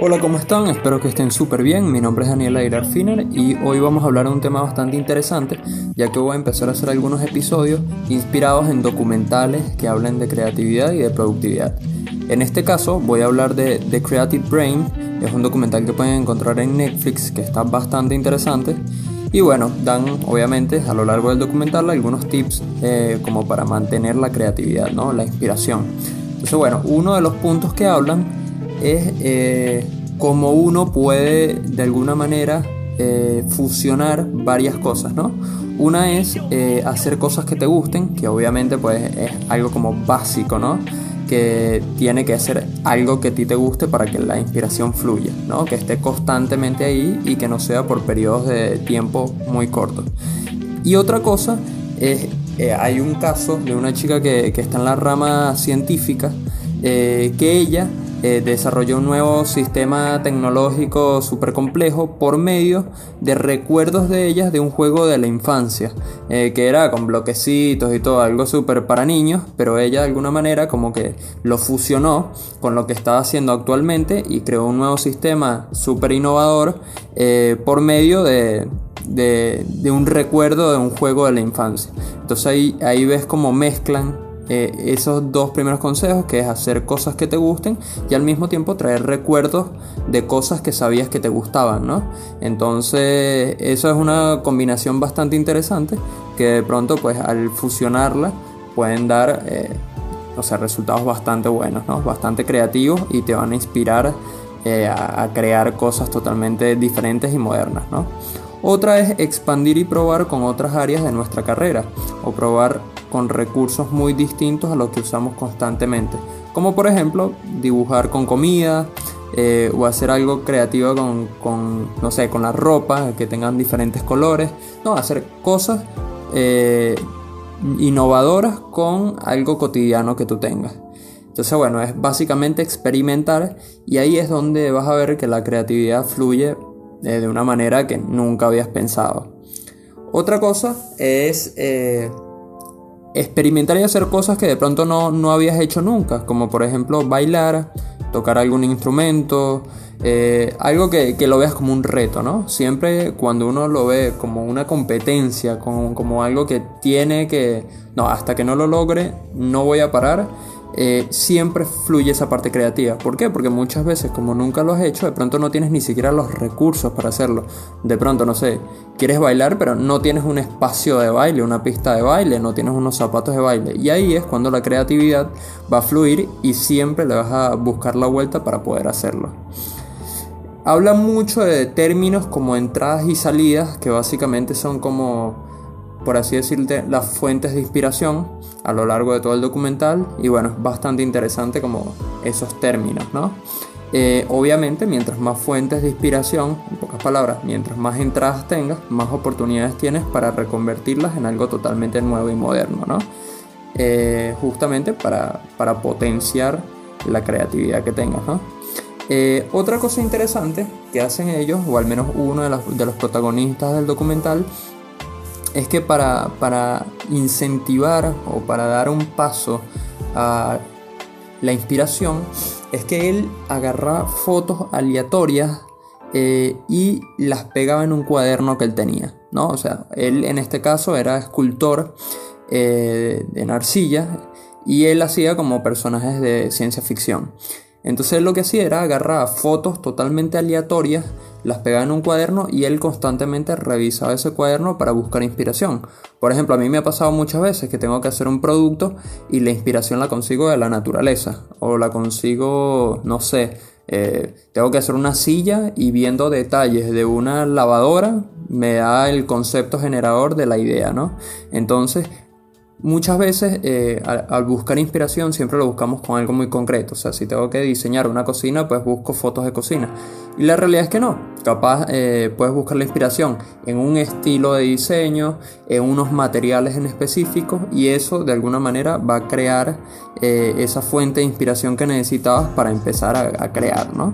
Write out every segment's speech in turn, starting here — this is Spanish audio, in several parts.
Hola, ¿cómo están? Espero que estén súper bien. Mi nombre es Daniel Airar Finer y hoy vamos a hablar de un tema bastante interesante, ya que voy a empezar a hacer algunos episodios inspirados en documentales que hablen de creatividad y de productividad. En este caso voy a hablar de The Creative Brain, es un documental que pueden encontrar en Netflix que está bastante interesante. Y bueno, dan obviamente a lo largo del documental algunos tips eh, como para mantener la creatividad, ¿no? la inspiración. Entonces bueno, uno de los puntos que hablan es eh, cómo uno puede de alguna manera eh, fusionar varias cosas, ¿no? Una es eh, hacer cosas que te gusten, que obviamente pues es algo como básico, ¿no? Que tiene que ser algo que a ti te guste para que la inspiración fluya, ¿no? Que esté constantemente ahí y que no sea por periodos de tiempo muy cortos. Y otra cosa es, hay un caso de una chica que, que está en la rama científica, que ella eh, desarrolló un nuevo sistema tecnológico súper complejo por medio de recuerdos de ellas de un juego de la infancia, eh, que era con bloquecitos y todo, algo súper para niños, pero ella de alguna manera como que lo fusionó con lo que estaba haciendo actualmente y creó un nuevo sistema súper innovador eh, por medio de, de, un recuerdo de un juego de la infancia. Entonces ahí, ahí ves como mezclan eh, esos dos primeros consejos, que es hacer cosas que te gusten y al mismo tiempo traer recuerdos de cosas que sabías que te gustaban, ¿no? Entonces, eso es una combinación bastante interesante que de pronto, pues al fusionarla, pueden dar, eh, o sea, resultados bastante buenos, ¿no? Bastante creativos y te van a inspirar eh, a, a crear cosas totalmente diferentes y modernas, ¿no? Otra es expandir y probar con otras áreas de nuestra carrera o probar con recursos muy distintos a los que usamos constantemente, como por ejemplo dibujar con comida eh, o hacer algo creativo con, no sé, con la ropa, que tengan diferentes colores, no, hacer cosas eh, innovadoras con algo cotidiano que tú tengas. Entonces, bueno, es básicamente experimentar y ahí es donde vas a ver que la creatividad fluye eh, de una manera que nunca habías pensado. Otra cosa es experimentar y hacer cosas que de pronto no, no habías hecho nunca, como por ejemplo bailar, tocar algún instrumento, eh, algo que, lo veas como un reto, ¿no? Siempre cuando uno lo ve como una competencia, como algo que tiene que, no, hasta que no lo logre, no voy a parar, eh, siempre fluye esa parte creativa. ¿Por qué? Porque muchas veces, como nunca lo has hecho, de pronto no tienes ni siquiera los recursos para hacerlo. De pronto, no sé, quieres bailar, pero no tienes un espacio de baile, una pista de baile, no tienes unos zapatos de baile. Y ahí es cuando la creatividad va a fluir y siempre le vas a buscar la vuelta para poder hacerlo. Habla mucho de términos como entradas y salidas, que básicamente son como por así decirte, las fuentes de inspiración a lo largo de todo el documental y bueno, es bastante interesante como esos términos, ¿no? Eh, obviamente, mientras más fuentes de inspiración, en pocas palabras, mientras más entradas tengas, más oportunidades tienes para reconvertirlas en algo totalmente nuevo y moderno, ¿no? Eh, justamente para, para, potenciar la creatividad que tengas, ¿no? Eh, otra cosa interesante que hacen ellos, o al menos uno de de los protagonistas del documental, es que para, incentivar o para dar un paso a la inspiración, es que él agarraba fotos aleatorias eh, y las pegaba en un cuaderno que él tenía, ¿no? O sea, él en este caso era escultor eh, en arcilla y él hacía como personajes de ciencia ficción. Entonces él lo que hacía era agarrar fotos totalmente aleatorias, las pegaba en un cuaderno y él constantemente revisaba ese cuaderno para buscar inspiración. Por ejemplo, a mí me ha pasado muchas veces que tengo que hacer un producto y la inspiración la consigo de la naturaleza o la consigo, no sé, eh, tengo que hacer una silla y viendo detalles de una lavadora me da el concepto generador de la idea, ¿no? Entonces Muchas veces eh, al, buscar inspiración siempre lo buscamos con algo muy concreto. O sea, si tengo que diseñar una cocina, pues busco fotos de cocina. Y la realidad es que no. Capaz eh, puedes buscar la inspiración en un estilo de diseño, en unos materiales en específico y eso de alguna manera va a crear eh, esa fuente de inspiración que necesitabas para empezar a, crear, ¿no?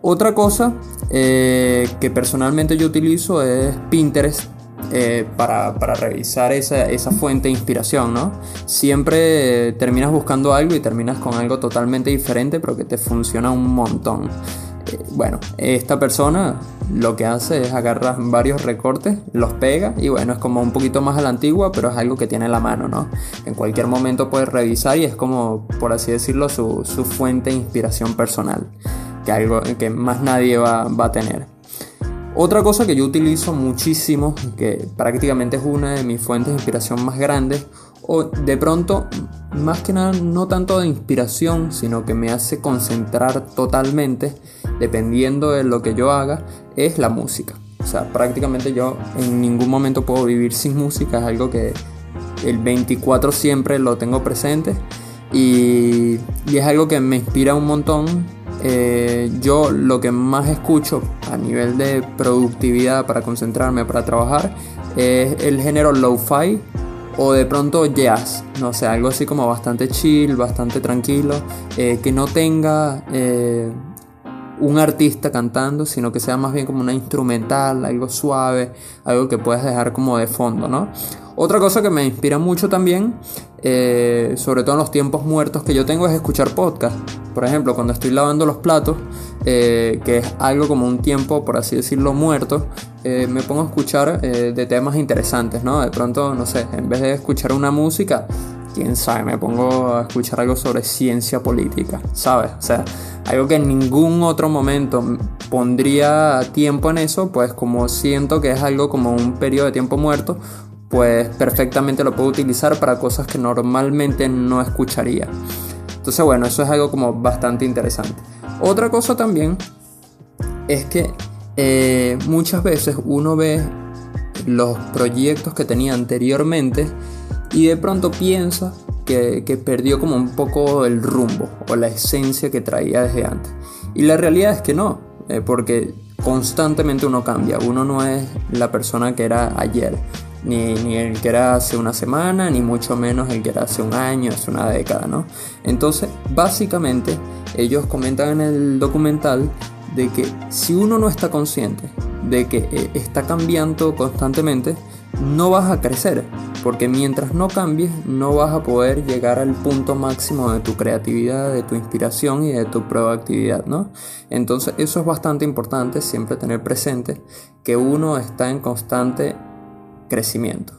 Otra cosa que personalmente yo utilizo es Pinterest eh, para, revisar esa, fuente de inspiración, ¿no? Siempre terminas buscando algo y terminas con algo totalmente diferente, pero que te funciona un montón. Eh, bueno, esta persona lo que hace es agarrar varios recortes, los pega y bueno, es como un poquito más a la antigua, pero es algo que tiene en la mano, ¿no? En cualquier momento puedes revisar y es como, por así decirlo, su, fuente de inspiración personal, que algo que más nadie va, va a tener. Otra cosa que yo utilizo muchísimo, que prácticamente es una de mis fuentes de inspiración más grandes, o de pronto, más que nada, no tanto de inspiración, sino que me hace concentrar totalmente, dependiendo de lo que yo haga, es la música. O sea, prácticamente yo en ningún momento puedo vivir sin música, es algo que el 24 siempre lo tengo presente y, y es algo que me inspira un montón. Eh, yo lo que más escucho a nivel de productividad para concentrarme, para trabajar, es el género lo-fi o de pronto jazz, no sé, algo así como bastante chill, bastante tranquilo, eh, que no tenga eh, un artista cantando, sino que sea más bien como una instrumental, algo suave, algo que puedas dejar como de fondo, ¿no? Otra cosa que me inspira mucho también, eh, sobre todo en los tiempos muertos que yo tengo, es escuchar podcast. Por ejemplo, cuando estoy lavando los platos, que es algo como un tiempo, por así decirlo, muerto, eh, me pongo a escuchar eh, de temas interesantes, ¿no? De pronto, no sé, en vez de escuchar una música, quién sabe, me pongo a escuchar algo sobre ciencia política, ¿sabes? O sea, algo que en ningún otro momento pondría tiempo en eso, pues como siento que es algo como un periodo de tiempo muerto, pues perfectamente lo puedo utilizar para cosas que normalmente no escucharía. Entonces, bueno, eso es algo como bastante interesante. Otra cosa también es que eh, muchas veces uno ve los proyectos que tenía anteriormente y de pronto piensa que, perdió como un poco el rumbo o la esencia que traía desde antes. Y la realidad es que no, eh, porque constantemente uno cambia, uno no es la persona que era ayer. Ni, ni, el que era hace una semana, ni mucho menos el que era hace un año, hace una década, ¿no? Entonces, básicamente, ellos comentan en el documental de que si uno no está consciente de que eh, está cambiando constantemente, no vas a crecer, porque mientras no cambies no vas a poder llegar al punto máximo de tu creatividad, de tu inspiración y de tu proactividad, ¿no? Entonces eso es bastante importante siempre tener presente que uno está en constante crecimiento.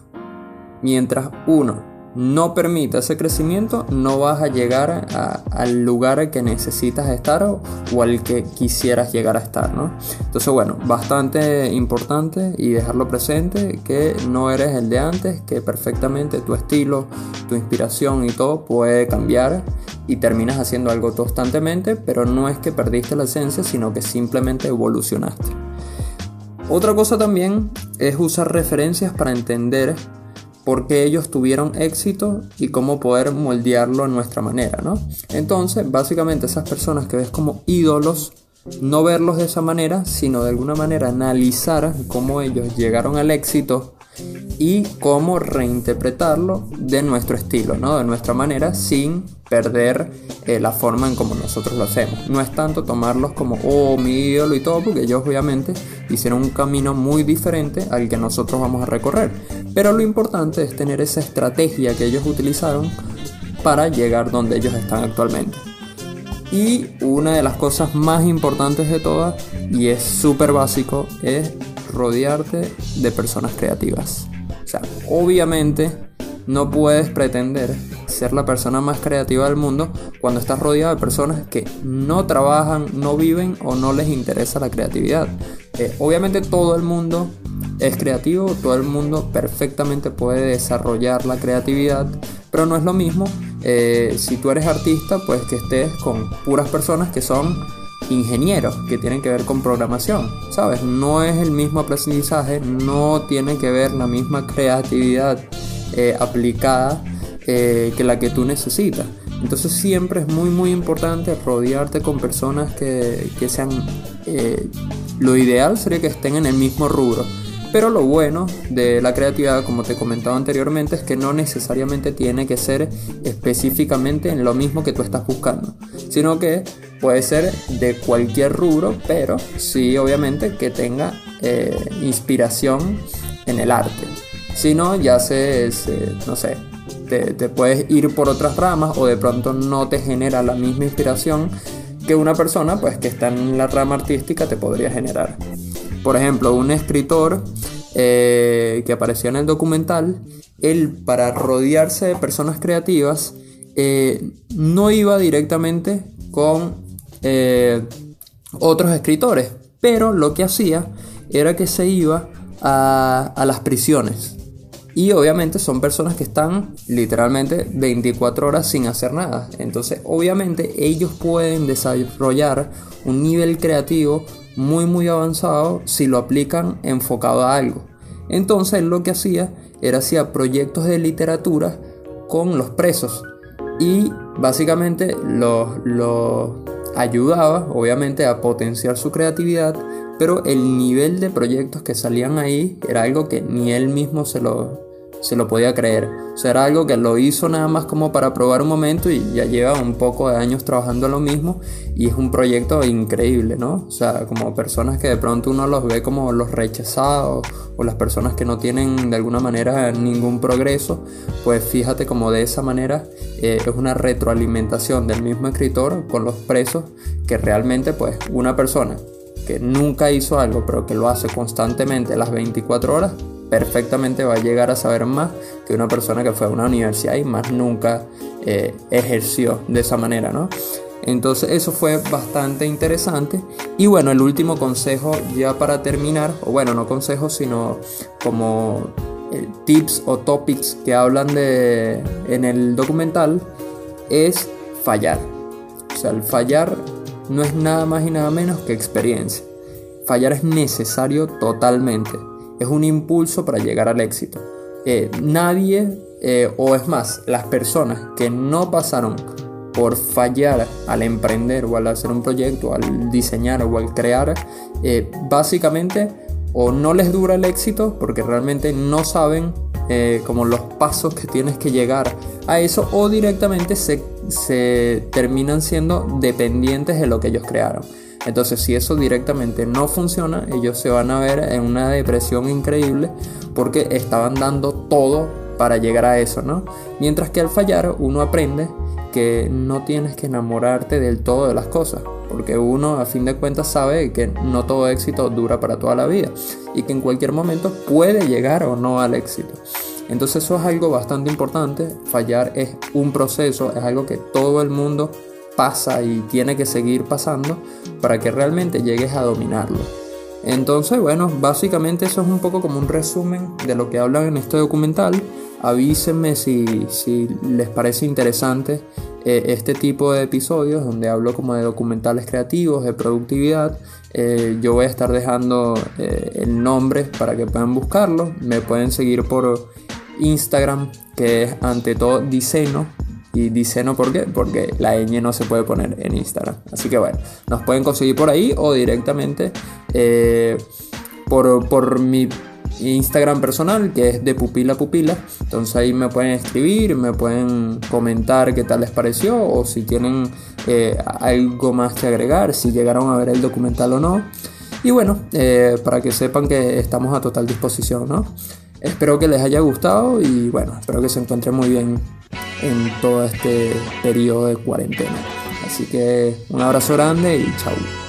Mientras uno no permita ese crecimiento, no vas a llegar al lugar que necesitas estar o, al que quisieras llegar a estar, ¿no? Entonces, bueno, bastante importante y dejarlo presente que no eres el de antes, que perfectamente tu estilo, tu inspiración y todo puede cambiar y terminas haciendo algo constantemente, pero no es que perdiste la esencia, sino que simplemente evolucionaste. Otra cosa también es usar referencias para entender por qué ellos tuvieron éxito y cómo poder moldearlo a nuestra manera, ¿no? Entonces, básicamente esas personas que ves como ídolos, no verlos de esa manera, sino de alguna manera analizar cómo ellos llegaron al éxito y cómo reinterpretarlo de nuestro estilo, ¿no? de nuestra manera, sin perder eh, la forma en como nosotros lo hacemos. No es tanto tomarlos como, oh, mi ídolo y todo, porque ellos obviamente hicieron un camino muy diferente al que nosotros vamos a recorrer. Pero lo importante es tener esa estrategia que ellos utilizaron para llegar donde ellos están actualmente. Y una de las cosas más importantes de todas, y es súper básico, es rodearte de personas creativas. O sea, obviamente no puedes pretender ser la persona más creativa del mundo cuando estás rodeado de personas que no trabajan, no viven o no les interesa la creatividad. Eh, obviamente todo el mundo es creativo, todo el mundo perfectamente puede desarrollar la creatividad, pero no es lo mismo eh, si tú eres artista, pues que estés con puras personas que son ingenieros que tienen que ver con programación, ¿sabes? No es el mismo aprendizaje, no tiene que ver la misma creatividad eh, aplicada eh, que la que tú necesitas. Entonces siempre es muy muy importante rodearte con personas que, que sean... Eh, lo ideal sería que estén en el mismo rubro. Pero lo bueno de la creatividad, como te comentaba anteriormente, es que no necesariamente tiene que ser específicamente en lo mismo que tú estás buscando, sino que puede ser de cualquier rubro, pero sí obviamente que tenga eh, inspiración en el arte. Si no, ya se, no sé, te, puedes ir por otras ramas o de pronto no te genera la misma inspiración que una persona pues que está en la rama artística te podría generar. Por ejemplo, un escritor eh, que apareció en el documental, él para rodearse de personas creativas eh, no iba directamente con eh, otros escritores, pero lo que hacía era que se iba a, a las prisiones. Y obviamente son personas que están literalmente 24 horas sin hacer nada. Entonces obviamente ellos pueden desarrollar un nivel creativo muy muy avanzado si lo aplican enfocado a algo. Entonces lo que hacía era hacía proyectos de literatura con los presos y básicamente los ayudaba obviamente a potenciar su creatividad pero el nivel de proyectos que salían ahí era algo que ni él mismo se lo, se lo podía creer. O sea, era algo que lo hizo nada más como para probar un momento y ya lleva un poco de años trabajando lo mismo y es un proyecto increíble, ¿no? O sea, como personas que de pronto uno los ve como los rechazados o las personas que no tienen de alguna manera ningún progreso, pues fíjate como de esa manera eh, es una retroalimentación del mismo escritor con los presos que realmente pues una persona que nunca hizo algo pero que lo hace constantemente las 24 horas perfectamente va a llegar a saber más que una persona que fue a una universidad y más nunca eh, ejerció de esa manera, ¿no? Entonces eso fue bastante interesante. Y bueno, el último consejo ya para terminar, o bueno, no consejos, sino como eh, tips o topics que hablan de en el documental, es fallar. O sea, el fallar no es nada más y nada menos que experiencia. Fallar es necesario totalmente es un impulso para llegar al éxito. Eh, nadie, eh, o es más, las personas que no pasaron por fallar al emprender o al hacer un proyecto, al diseñar o al crear, eh, básicamente o no les dura el éxito porque realmente no saben como los pasos que tienes que llegar a eso o directamente se, se terminan siendo dependientes de lo que ellos crearon. Entonces, si eso directamente no funciona, ellos se van a ver en una depresión increíble porque estaban dando todo para llegar a eso, ¿no? Mientras que al fallar uno aprende que no tienes que enamorarte del todo de las cosas, porque uno a fin de cuentas sabe que no todo éxito dura para toda la vida y que en cualquier momento puede llegar o no al éxito. Entonces eso es algo bastante importante, fallar es un proceso, es algo que todo el mundo pasa y tiene que seguir pasando para que realmente llegues a dominarlo. Entonces, bueno, básicamente eso es un poco como un resumen de lo que hablan en este documental. Avísenme si, si les parece interesante eh, este tipo de episodios donde hablo como de documentales creativos, de productividad. Eh, yo voy a estar dejando eh, el nombre para que puedan buscarlo. Me pueden seguir por Instagram, que es ante todo diseño y dice no por qué, porque la ñ no se puede poner en Instagram. Así que bueno, nos pueden conseguir por ahí o directamente eh, por, por mi Instagram personal, que es de pupila pupila. Entonces ahí me pueden escribir, me pueden comentar qué tal les pareció o si tienen eh, algo más que agregar, si llegaron a ver el documental o no. Y bueno, eh, para que sepan que estamos a total disposición, ¿no? Espero que les haya gustado y bueno, espero que se encuentren muy bien en todo este periodo de cuarentena. Así que un abrazo grande y chao.